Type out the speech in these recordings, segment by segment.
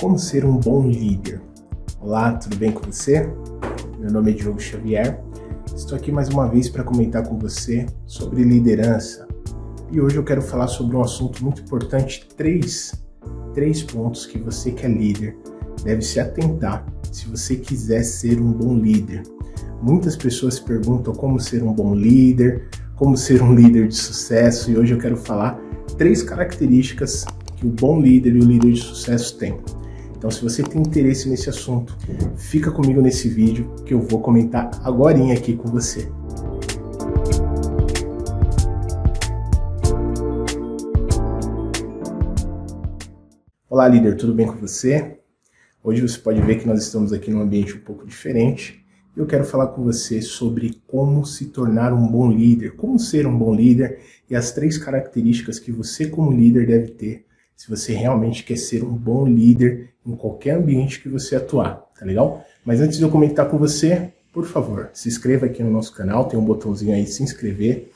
como ser um bom líder. Olá, tudo bem com você? Meu nome é Diogo Xavier. Estou aqui mais uma vez para comentar com você sobre liderança. E hoje eu quero falar sobre um assunto muito importante, três, três pontos que você que é líder deve se atentar se você quiser ser um bom líder. Muitas pessoas perguntam como ser um bom líder, como ser um líder de sucesso, e hoje eu quero falar três características que o bom líder e o líder de sucesso têm. Então, se você tem interesse nesse assunto, fica comigo nesse vídeo que eu vou comentar agora aqui com você. Olá, líder, tudo bem com você? Hoje você pode ver que nós estamos aqui num ambiente um pouco diferente. Eu quero falar com você sobre como se tornar um bom líder, como ser um bom líder e as três características que você, como líder, deve ter se você realmente quer ser um bom líder em qualquer ambiente que você atuar, tá legal? Mas antes de eu comentar com você, por favor, se inscreva aqui no nosso canal, tem um botãozinho aí se inscrever.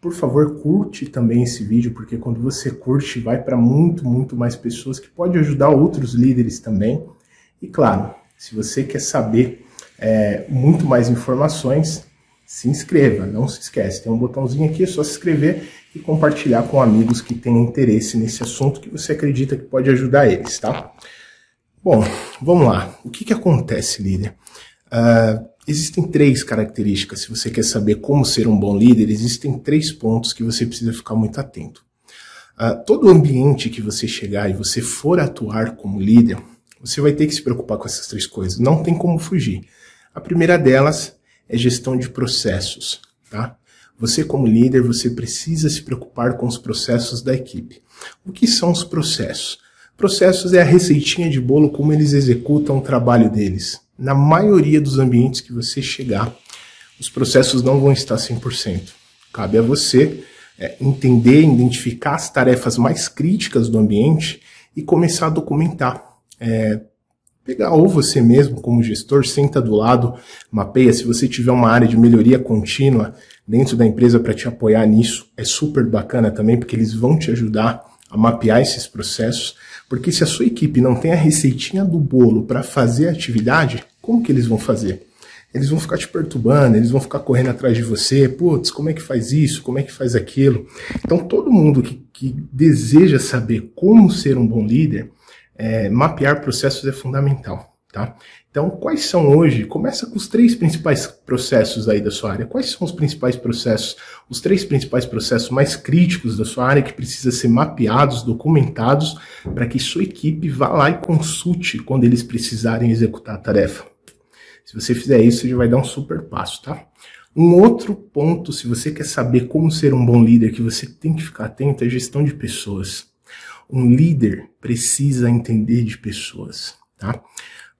Por favor, curte também esse vídeo, porque quando você curte, vai para muito, muito mais pessoas que pode ajudar outros líderes também. E claro, se você quer saber é, muito mais informações, se inscreva, não se esquece, tem um botãozinho aqui, é só se inscrever e compartilhar com amigos que têm interesse nesse assunto que você acredita que pode ajudar eles, tá? Bom, vamos lá. O que, que acontece, líder? Uh, existem três características. Se você quer saber como ser um bom líder, existem três pontos que você precisa ficar muito atento. Uh, todo ambiente que você chegar e você for atuar como líder, você vai ter que se preocupar com essas três coisas. Não tem como fugir. A primeira delas é gestão de processos, tá? Você como líder, você precisa se preocupar com os processos da equipe. O que são os processos? Processos é a receitinha de bolo como eles executam o trabalho deles. Na maioria dos ambientes que você chegar, os processos não vão estar 100%. Cabe a você é, entender, identificar as tarefas mais críticas do ambiente e começar a documentar. É, pegar ou você mesmo como gestor, senta do lado, mapeia. Se você tiver uma área de melhoria contínua dentro da empresa para te apoiar nisso, é super bacana também, porque eles vão te ajudar a mapear esses processos. Porque se a sua equipe não tem a receitinha do bolo para fazer a atividade, como que eles vão fazer? Eles vão ficar te perturbando, eles vão ficar correndo atrás de você, putz, como é que faz isso, como é que faz aquilo. Então todo mundo que, que deseja saber como ser um bom líder, é, mapear processos é fundamental. Tá? Então, quais são hoje? Começa com os três principais processos aí da sua área. Quais são os principais processos? Os três principais processos mais críticos da sua área que precisa ser mapeados, documentados, para que sua equipe vá lá e consulte quando eles precisarem executar a tarefa. Se você fizer isso, você já vai dar um super passo, tá? Um outro ponto, se você quer saber como ser um bom líder, que você tem que ficar atento, é gestão de pessoas. Um líder precisa entender de pessoas, tá?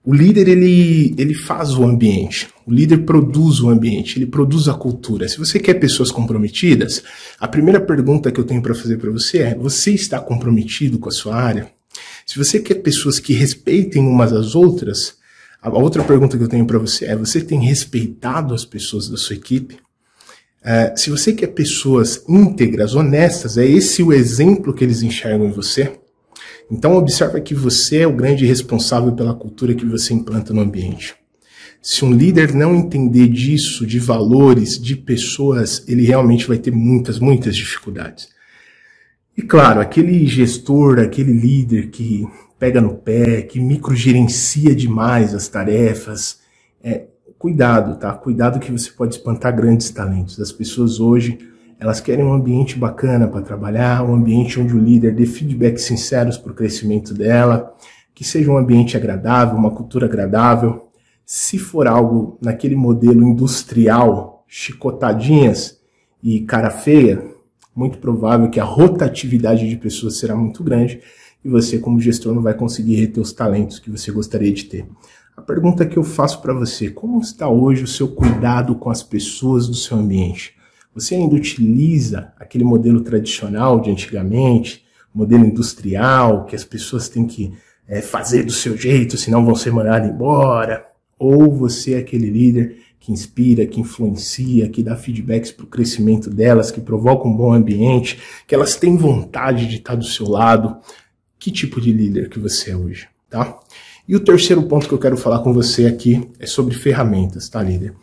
O líder ele, ele faz o ambiente, o líder produz o ambiente, ele produz a cultura. Se você quer pessoas comprometidas, a primeira pergunta que eu tenho para fazer para você é: você está comprometido com a sua área? Se você quer pessoas que respeitem umas às outras, a outra pergunta que eu tenho para você é: você tem respeitado as pessoas da sua equipe? É, se você quer pessoas íntegras, honestas, é esse o exemplo que eles enxergam em você? Então observa que você é o grande responsável pela cultura que você implanta no ambiente. Se um líder não entender disso, de valores, de pessoas, ele realmente vai ter muitas, muitas dificuldades. E claro, aquele gestor, aquele líder que pega no pé, que microgerencia demais as tarefas, é, cuidado, tá? Cuidado que você pode espantar grandes talentos. As pessoas hoje, elas querem um ambiente bacana para trabalhar, um ambiente onde o líder dê feedbacks sinceros para o crescimento dela, que seja um ambiente agradável, uma cultura agradável. Se for algo naquele modelo industrial, chicotadinhas e cara feia, muito provável que a rotatividade de pessoas será muito grande e você, como gestor, não vai conseguir reter os talentos que você gostaria de ter. A pergunta que eu faço para você: como está hoje o seu cuidado com as pessoas do seu ambiente? Você ainda utiliza aquele modelo tradicional de antigamente, modelo industrial, que as pessoas têm que é, fazer do seu jeito, senão vão ser mandadas embora? Ou você é aquele líder que inspira, que influencia, que dá feedbacks para o crescimento delas, que provoca um bom ambiente, que elas têm vontade de estar do seu lado? Que tipo de líder que você é hoje? tá? E o terceiro ponto que eu quero falar com você aqui é sobre ferramentas, tá, líder?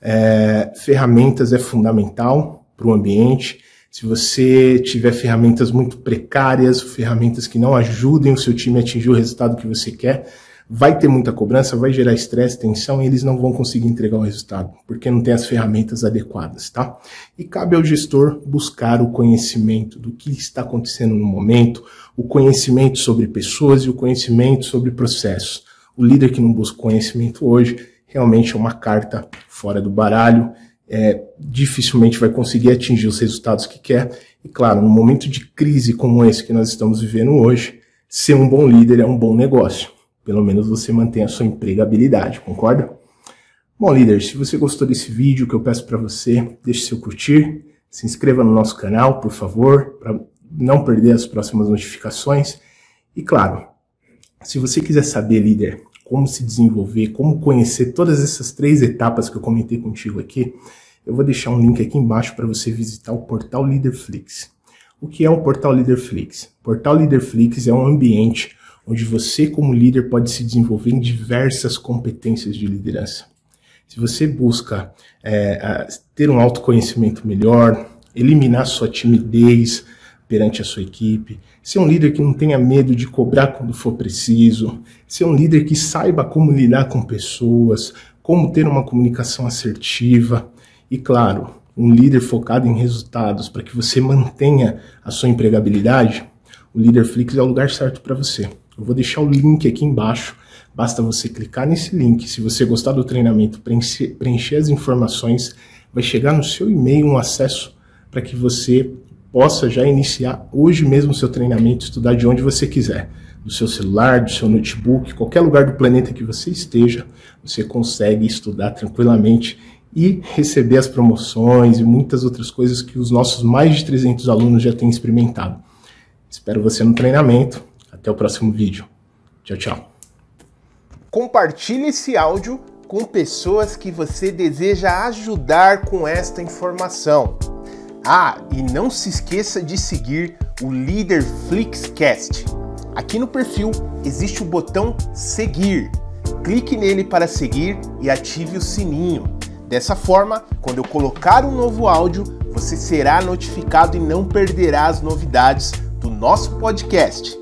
É, ferramentas é fundamental para o ambiente. Se você tiver ferramentas muito precárias, ferramentas que não ajudem o seu time a atingir o resultado que você quer, vai ter muita cobrança, vai gerar estresse, tensão e eles não vão conseguir entregar o resultado, porque não tem as ferramentas adequadas, tá? E cabe ao gestor buscar o conhecimento do que está acontecendo no momento, o conhecimento sobre pessoas e o conhecimento sobre processos. O líder que não busca conhecimento hoje realmente é uma carta fora do baralho, é, dificilmente vai conseguir atingir os resultados que quer. E claro, num momento de crise como esse que nós estamos vivendo hoje, ser um bom líder é um bom negócio. Pelo menos você mantém a sua empregabilidade, concorda? Bom, líder, se você gostou desse vídeo, que eu peço para você, deixe seu curtir, se inscreva no nosso canal, por favor, para não perder as próximas notificações. E claro, se você quiser saber, líder, como se desenvolver, como conhecer todas essas três etapas que eu comentei contigo aqui, eu vou deixar um link aqui embaixo para você visitar o portal Leaderflix. O que é o portal Leaderflix? O portal Leaderflix é um ambiente onde você, como líder, pode se desenvolver em diversas competências de liderança. Se você busca é, ter um autoconhecimento melhor, eliminar sua timidez perante a sua equipe, ser um líder que não tenha medo de cobrar quando for preciso, ser um líder que saiba como lidar com pessoas, como ter uma comunicação assertiva e, claro, um líder focado em resultados para que você mantenha a sua empregabilidade, o Leaderflix é o lugar certo para você. Eu vou deixar o link aqui embaixo. Basta você clicar nesse link. Se você gostar do treinamento, preencher, as informações, vai chegar no seu e-mail um acesso para que você possa já iniciar hoje mesmo o seu treinamento, estudar de onde você quiser. Do seu celular, do seu notebook, qualquer lugar do planeta que você esteja, você consegue estudar tranquilamente e receber as promoções e muitas outras coisas que os nossos mais de 300 alunos já têm experimentado. Espero você no treinamento. Até o próximo vídeo. Tchau, tchau. Compartilhe esse áudio com pessoas que você deseja ajudar com esta informação. Ah, e não se esqueça de seguir o Líder Flixcast. Aqui no perfil existe o botão seguir. Clique nele para seguir e ative o sininho. Dessa forma, quando eu colocar um novo áudio, você será notificado e não perderá as novidades do nosso podcast.